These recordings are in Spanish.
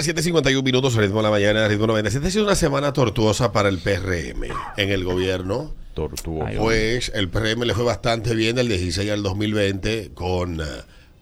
las 7.51 minutos, ritmo de la mañana, ritmo 97. Ha sido una semana tortuosa para el PRM en el gobierno. Tortuoso. Pues el PRM le fue bastante bien del 16 al 2020 con eh,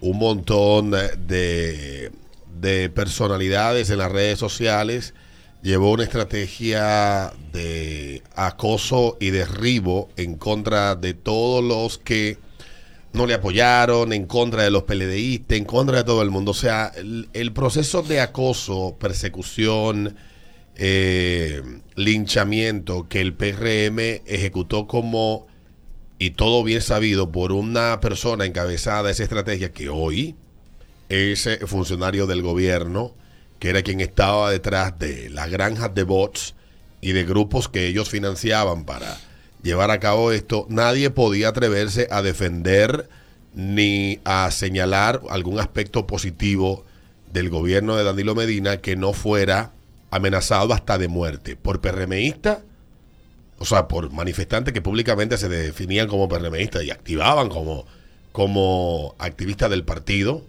un montón de, de personalidades en las redes sociales. Llevó una estrategia de acoso y derribo en contra de todos los que no le apoyaron, en contra de los PLDistas, en contra de todo el mundo. O sea, el, el proceso de acoso, persecución, eh, linchamiento que el PRM ejecutó como, y todo bien sabido, por una persona encabezada esa estrategia que hoy es eh, funcionario del gobierno, que era quien estaba detrás de las granjas de bots y de grupos que ellos financiaban para llevar a cabo esto, nadie podía atreverse a defender ni a señalar algún aspecto positivo del gobierno de Danilo Medina que no fuera amenazado hasta de muerte por PRMista, o sea, por manifestantes que públicamente se definían como PRMistas y activaban como, como activistas del partido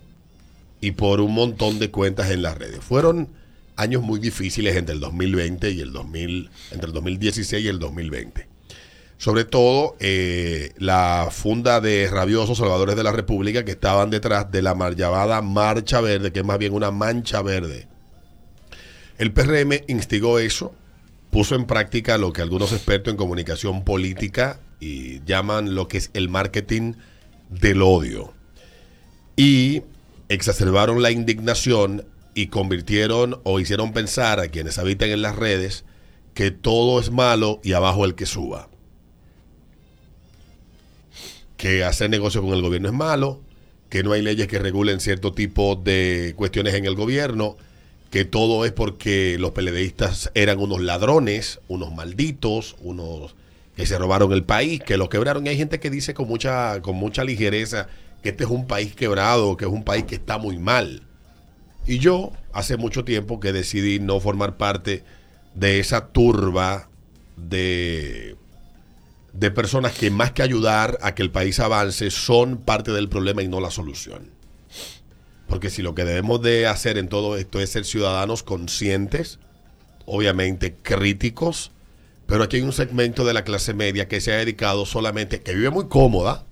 y por un montón de cuentas en las redes. Fueron años muy difíciles entre el 2020 y el 2000, entre el 2016 y el 2020. Sobre todo eh, la funda de rabiosos salvadores de la República que estaban detrás de la mal llamada Marcha Verde, que es más bien una mancha verde. El PRM instigó eso, puso en práctica lo que algunos expertos en comunicación política y llaman lo que es el marketing del odio. Y exacerbaron la indignación y convirtieron o hicieron pensar a quienes habitan en las redes que todo es malo y abajo el que suba. Que hacer negocio con el gobierno es malo, que no hay leyes que regulen cierto tipo de cuestiones en el gobierno, que todo es porque los peledeístas eran unos ladrones, unos malditos, unos que se robaron el país, que lo quebraron. Y hay gente que dice con mucha, con mucha ligereza que este es un país quebrado, que es un país que está muy mal. Y yo hace mucho tiempo que decidí no formar parte de esa turba de, de personas que más que ayudar a que el país avance son parte del problema y no la solución. Porque si lo que debemos de hacer en todo esto es ser ciudadanos conscientes, obviamente críticos, pero aquí hay un segmento de la clase media que se ha dedicado solamente, que vive muy cómoda,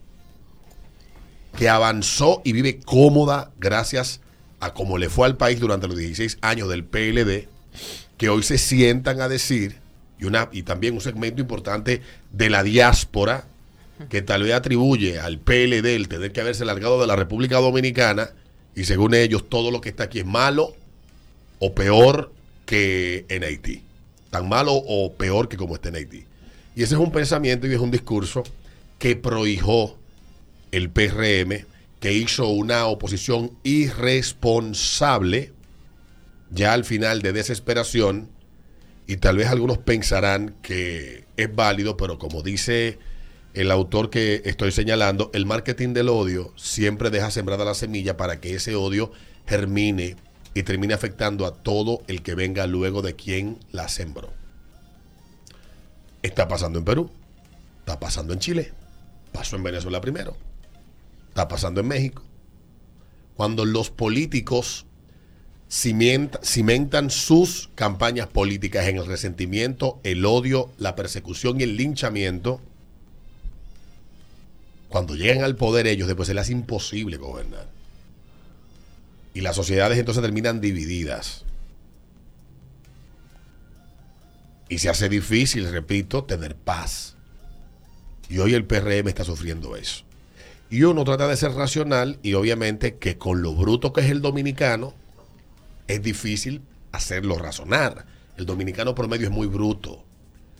que avanzó y vive cómoda gracias a cómo le fue al país durante los 16 años del PLD, que hoy se sientan a decir, y, una, y también un segmento importante de la diáspora, que tal vez atribuye al PLD el tener que haberse largado de la República Dominicana, y según ellos todo lo que está aquí es malo o peor que en Haití. Tan malo o peor que como está en Haití. Y ese es un pensamiento y es un discurso que prohijó el PRM, que hizo una oposición irresponsable, ya al final de desesperación, y tal vez algunos pensarán que es válido, pero como dice el autor que estoy señalando, el marketing del odio siempre deja sembrada la semilla para que ese odio germine y termine afectando a todo el que venga luego de quien la sembró. Está pasando en Perú, está pasando en Chile, pasó en Venezuela primero, está pasando en México. Cuando los políticos cimentan sus campañas políticas en el resentimiento, el odio, la persecución y el linchamiento, cuando llegan al poder ellos, después se les hace imposible gobernar. Y las sociedades entonces terminan divididas. Y se hace difícil, repito, tener paz. Y hoy el PRM está sufriendo eso. Y uno trata de ser racional y obviamente que con lo bruto que es el dominicano, es difícil hacerlo razonar. El dominicano promedio es muy bruto.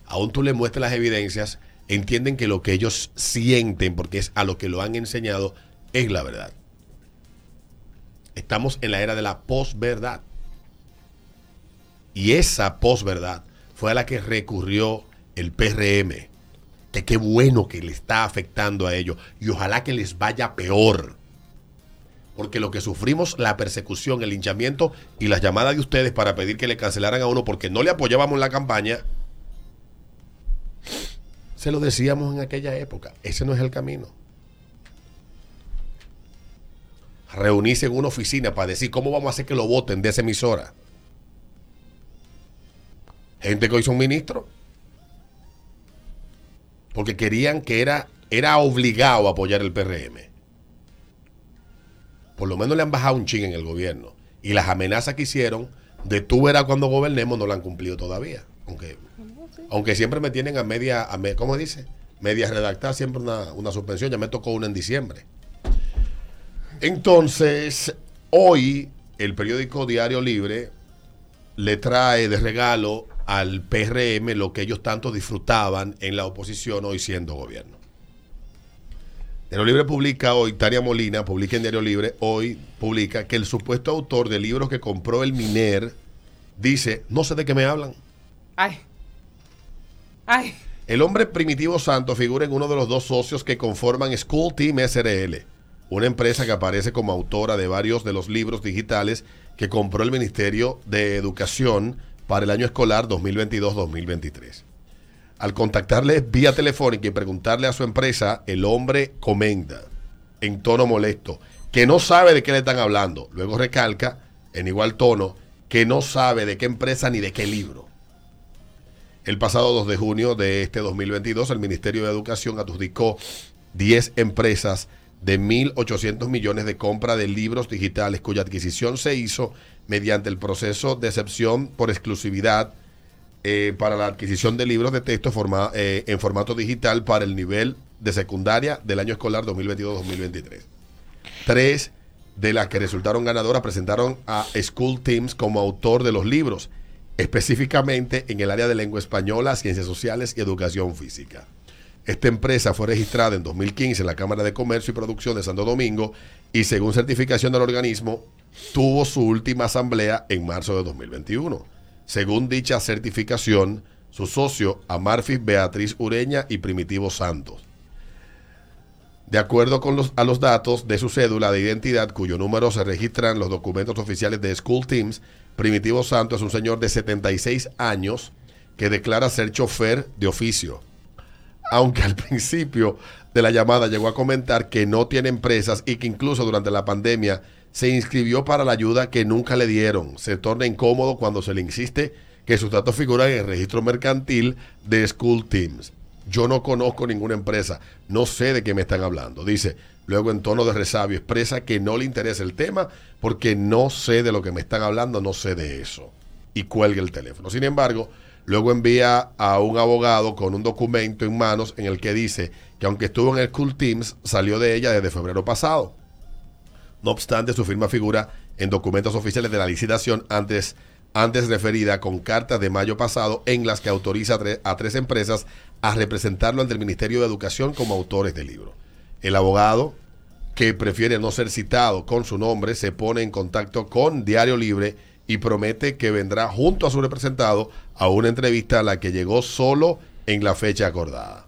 Aún tú le muestras las evidencias entienden que lo que ellos sienten, porque es a lo que lo han enseñado, es la verdad. Estamos en la era de la posverdad. Y esa posverdad fue a la que recurrió el PRM. Que qué bueno que le está afectando a ellos. Y ojalá que les vaya peor. Porque lo que sufrimos, la persecución, el hinchamiento y las llamadas de ustedes para pedir que le cancelaran a uno porque no le apoyábamos en la campaña, se lo decíamos en aquella época. Ese no es el camino. Reunirse en una oficina para decir cómo vamos a hacer que lo voten de esa emisora. Gente que hoy son ministros. Porque querían que era, era obligado a apoyar el PRM. Por lo menos le han bajado un ching en el gobierno. Y las amenazas que hicieron de tú verás cuando gobernemos no la han cumplido todavía. Aunque, aunque siempre me tienen a media, a me- ¿cómo dice? Media redactada, siempre una, una suspensión. Ya me tocó una en diciembre. Entonces, hoy el periódico Diario Libre le trae de regalo al PRM lo que ellos tanto disfrutaban en la oposición hoy siendo gobierno. Diario Libre publica hoy, Tania Molina publica en Diario Libre, hoy publica que el supuesto autor del libro que compró el Miner dice, no sé de qué me hablan. Ay. Ay. El hombre Primitivo Santo figura en uno de los dos socios que conforman School Team SRL, una empresa que aparece como autora de varios de los libros digitales que compró el Ministerio de Educación para el año escolar 2022-2023. Al contactarle vía telefónica y preguntarle a su empresa, el hombre comenta en tono molesto que no sabe de qué le están hablando. Luego recalca en igual tono que no sabe de qué empresa ni de qué libro. El pasado 2 de junio de este 2022, el Ministerio de Educación adjudicó 10 empresas de 1.800 millones de compra de libros digitales cuya adquisición se hizo mediante el proceso de excepción por exclusividad eh, para la adquisición de libros de texto eh, en formato digital para el nivel de secundaria del año escolar 2022-2023. Tres de las que resultaron ganadoras presentaron a School Teams como autor de los libros, específicamente en el área de lengua española, ciencias sociales y educación física. Esta empresa fue registrada en 2015 en la Cámara de Comercio y Producción de Santo Domingo y según certificación del organismo, tuvo su última asamblea en marzo de 2021. Según dicha certificación, su socio, Amarfis Beatriz Ureña y Primitivo Santos. De acuerdo con los, datos de su cédula de identidad, cuyo número se registran en los documentos oficiales de School Teams, Primitivo Santos es un señor de 76 años que declara ser chofer de oficio. Aunque al principio de la llamada llegó a comentar que no tiene empresas y que incluso durante la pandemia se inscribió para la ayuda que nunca le dieron. Se torna incómodo cuando se le insiste que sus datos figuran en el registro mercantil de School Teams. Yo no conozco ninguna empresa, no sé de qué me están hablando. Dice, luego en tono de resabio, expresa que no le interesa el tema porque no sé de lo que me están hablando, no sé de eso. Y cuelga el teléfono. Sin embargo, luego envía a un abogado con un documento en manos en el que dice que aunque estuvo en el School Teams, salió de ella desde febrero pasado. No obstante, su firma figura en documentos oficiales de la licitación antes, antes referida con cartas de mayo pasado en las que autoriza a, tre- a tres empresas a representarlo ante el Ministerio de Educación como autores del libro. El abogado, que prefiere no ser citado con su nombre, se pone en contacto con Diario Libre y promete que vendrá junto a su representado a una entrevista a la que llegó solo en la fecha acordada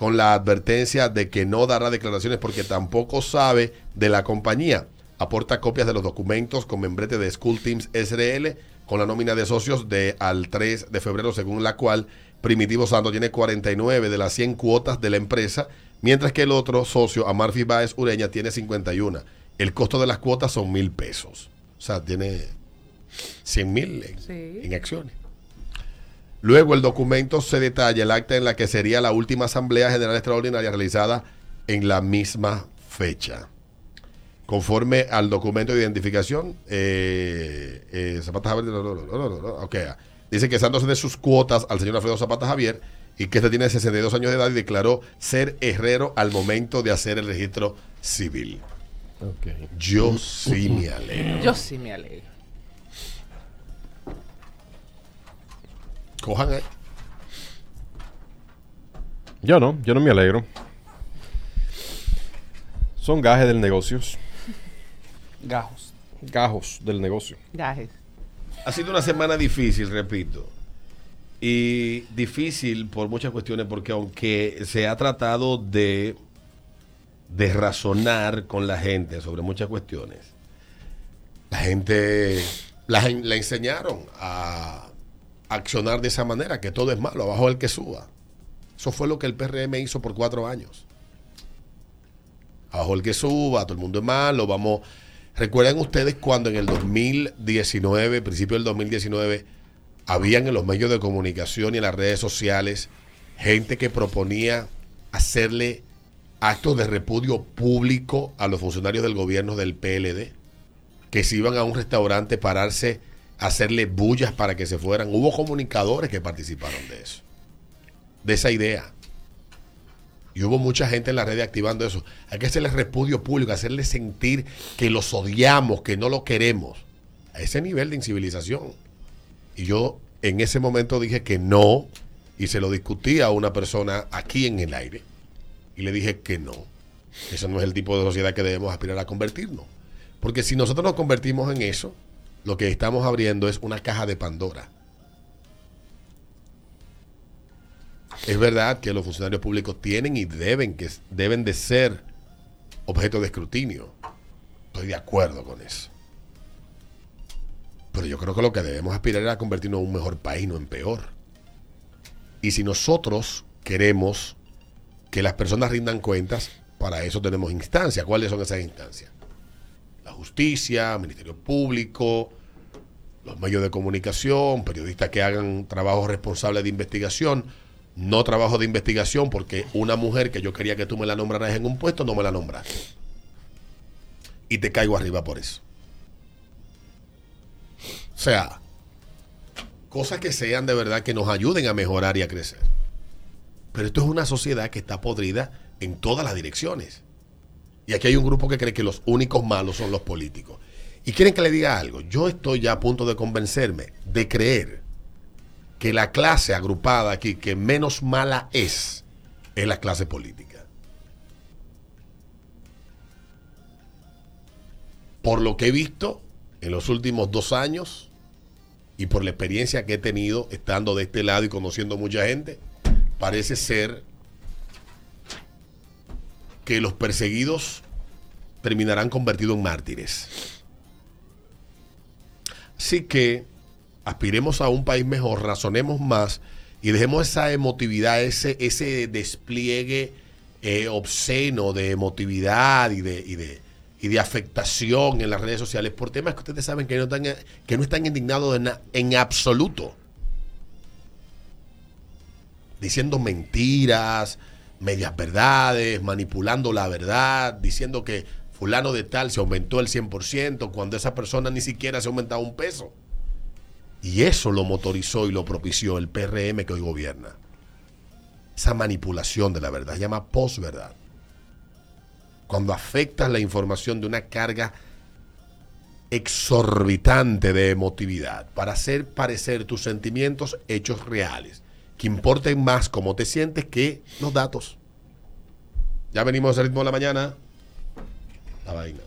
con la advertencia de que no dará declaraciones porque tampoco sabe de la compañía. Aporta copias de los documentos con membrete de School Teams SRL con la nómina de socios de al 3 de febrero, según la cual Primitivo Santo tiene 49 de las 100 cuotas de la empresa, mientras que el otro socio, Amarfi Baez Ureña, tiene 51. El costo de las cuotas son mil pesos. O sea, tiene 100 mil en, Sí. en acciones. Luego el documento se detalla el acta en la que sería la última Asamblea General Extraordinaria realizada en la misma fecha. Conforme al documento de identificación, eh, eh, Zapata Javier, no, no, no, no, no, no, ok, ah. dice que dándose de sus cuotas al señor Alfredo Zapata Javier y que este tiene 62 años de edad y declaró ser herrero al momento de hacer el registro civil. Yo sí me alegro. Yo sí me alegro. Cojan ahí. Yo no, yo no me alegro. Son gajes del negocio. Gajos. Gajos del negocio. Gajes. Ha sido una semana difícil, repito. Y difícil por muchas cuestiones, porque aunque se ha tratado de, de razonar con la gente sobre muchas cuestiones, la gente la, la enseñaron a accionar de esa manera, que todo es malo, abajo el que suba. Eso fue lo que el PRM hizo por cuatro años. Abajo el que suba, todo el mundo es malo, vamos... ¿Recuerdan ustedes cuando en el 2019, principio del 2019, habían en los medios de comunicación y en las redes sociales gente que proponía hacerle actos de repudio público a los funcionarios del gobierno del PLD, que se iban a un restaurante pararse hacerle bullas para que se fueran. Hubo comunicadores que participaron de eso, de esa idea. Y hubo mucha gente en la red activando eso. Hay que hacerle repudio público, hacerle sentir que los odiamos, que no lo queremos. A ese nivel de incivilización. Y yo en ese momento dije que no, y se lo discutí a una persona aquí en el aire, y le dije que no. Ese no es el tipo de sociedad que debemos aspirar a convertirnos. Porque si nosotros nos convertimos en eso, lo que estamos abriendo es una caja de Pandora. Es verdad que los funcionarios públicos tienen y deben, que, deben de ser objeto de escrutinio. Estoy de acuerdo con eso. Pero yo creo que lo que debemos aspirar es a convertirnos en un mejor país, no en peor. Y si nosotros queremos que las personas rindan cuentas, para eso tenemos instancias. ¿Cuáles son esas instancias? La justicia, Ministerio Público, los medios de comunicación, periodistas que hagan trabajos responsables de investigación no trabajo de investigación porque una mujer que yo quería que tú me la nombraras en un puesto, no me la nombraste. Y te caigo arriba por eso. O sea, cosas que sean de verdad que nos ayuden a mejorar y a crecer. Pero esto es una sociedad que está podrida en todas las direcciones. Y aquí hay un grupo que cree que los únicos malos son los políticos. Y quieren que le diga algo. Yo estoy ya a punto de convencerme, de creer que la clase agrupada aquí que menos mala es, es la clase política. Por lo que he visto en los últimos dos años y por la experiencia que he tenido estando de este lado y conociendo mucha gente, parece ser que los perseguidos terminarán convertidos en mártires. Así que aspiremos a un país mejor, razonemos más y dejemos esa emotividad, ese, ese despliegue eh, obsceno de emotividad y de, y, de, y de afectación en las redes sociales por temas que ustedes saben que no están, que no están indignados en, en absoluto. Diciendo mentiras, medias verdades, manipulando la verdad, diciendo que fulano de tal se aumentó el 100% cuando esa persona ni siquiera se ha aumentado un peso. Y eso lo motorizó y lo propició el PRM que hoy gobierna. Esa manipulación de la verdad se llama posverdad. Cuando afectas la información de una carga exorbitante de emotividad para hacer parecer tus sentimientos hechos reales, que importen más cómo te sientes que los datos. Ya venimos al ritmo de la mañana. La vaina.